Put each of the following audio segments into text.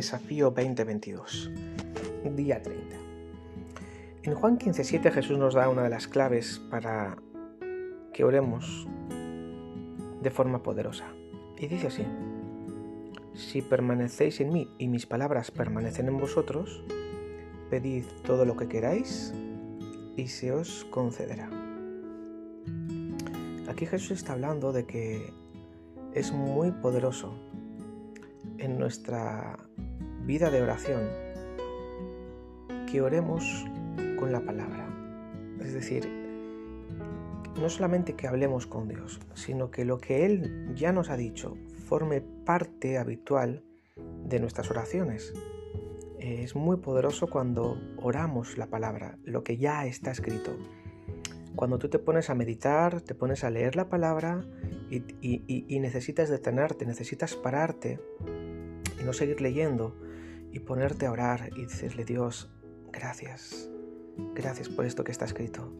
Desafío 2022, día 30. En Juan 15:7 Jesús nos da una de las claves para que oremos de forma poderosa. Y dice así, si permanecéis en mí y mis palabras permanecen en vosotros, pedid todo lo que queráis y se os concederá. Aquí Jesús está hablando de que es muy poderoso en nuestra vida de oración que oremos con la palabra. Es decir, no solamente que hablemos con Dios, sino que lo que Él ya nos ha dicho forme parte habitual de nuestras oraciones. Es muy poderoso cuando oramos la palabra, lo que ya está escrito. Cuando tú te pones a meditar, te pones a leer la palabra y, necesitas detenerte, necesitas pararte y no seguir leyendo y ponerte a orar y decirle Dios, gracias, gracias por esto que está escrito,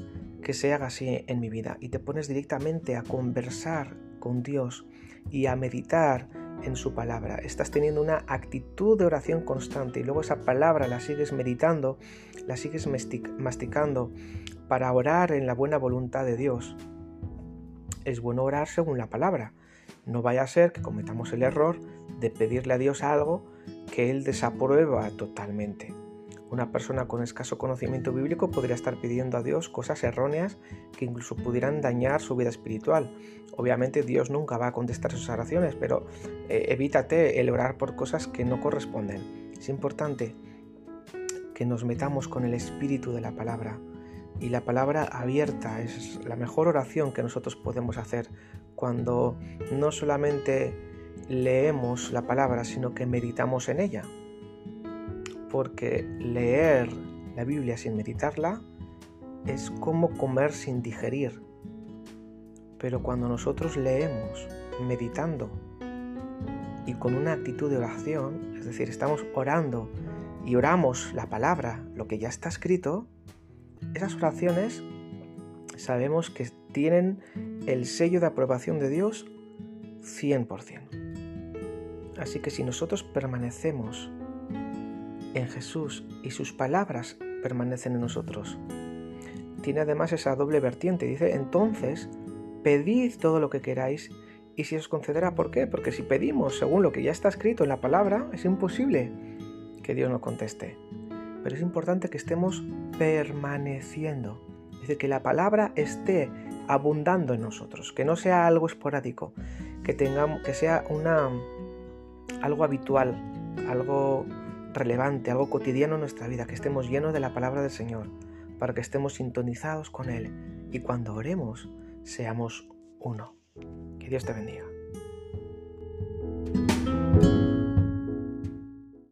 que se haga así en mi vida y te pones directamente a conversar con Dios y a meditar en su palabra. Estás teniendo una actitud de oración constante y luego esa palabra la sigues meditando, la sigues masticando para orar en la buena voluntad de Dios es bueno orar según la palabra. No vaya a ser que cometamos el error de pedirle a Dios algo que Él desaprueba totalmente. Una persona con escaso conocimiento bíblico podría estar pidiendo a Dios cosas erróneas que incluso pudieran dañar su vida espiritual. Obviamente Dios nunca va a contestar sus oraciones, pero eh, evítate el orar por cosas que no corresponden. Es importante que nos metamos con el espíritu de la palabra, y la palabra abierta es la mejor oración que nosotros podemos hacer cuando no solamente leemos la palabra, sino que meditamos en ella. Porque leer la Biblia sin meditarla es como comer sin digerir. Pero cuando nosotros leemos meditando y con una actitud de oración, es decir, estamos orando y oramos la palabra, lo que ya está escrito, esas oraciones sabemos que tienen el sello de aprobación de Dios 100%. Así que si nosotros permanecemos en Jesús y sus palabras permanecen en nosotros, tiene además esa doble vertiente. Dice, entonces, pedid todo lo que queráis y si os concederá. ¿Por qué? Porque si pedimos según lo que ya está escrito en la palabra, es imposible que Dios nos conteste pero es importante que estemos permaneciendo. Es decir, que la palabra esté abundando en nosotros, que no sea algo esporádico, que, tengamos, que sea una, algo habitual, algo relevante, algo cotidiano en nuestra vida, que estemos llenos de la palabra del Señor, para que estemos sintonizados con Él y cuando oremos seamos uno. Que Dios te bendiga.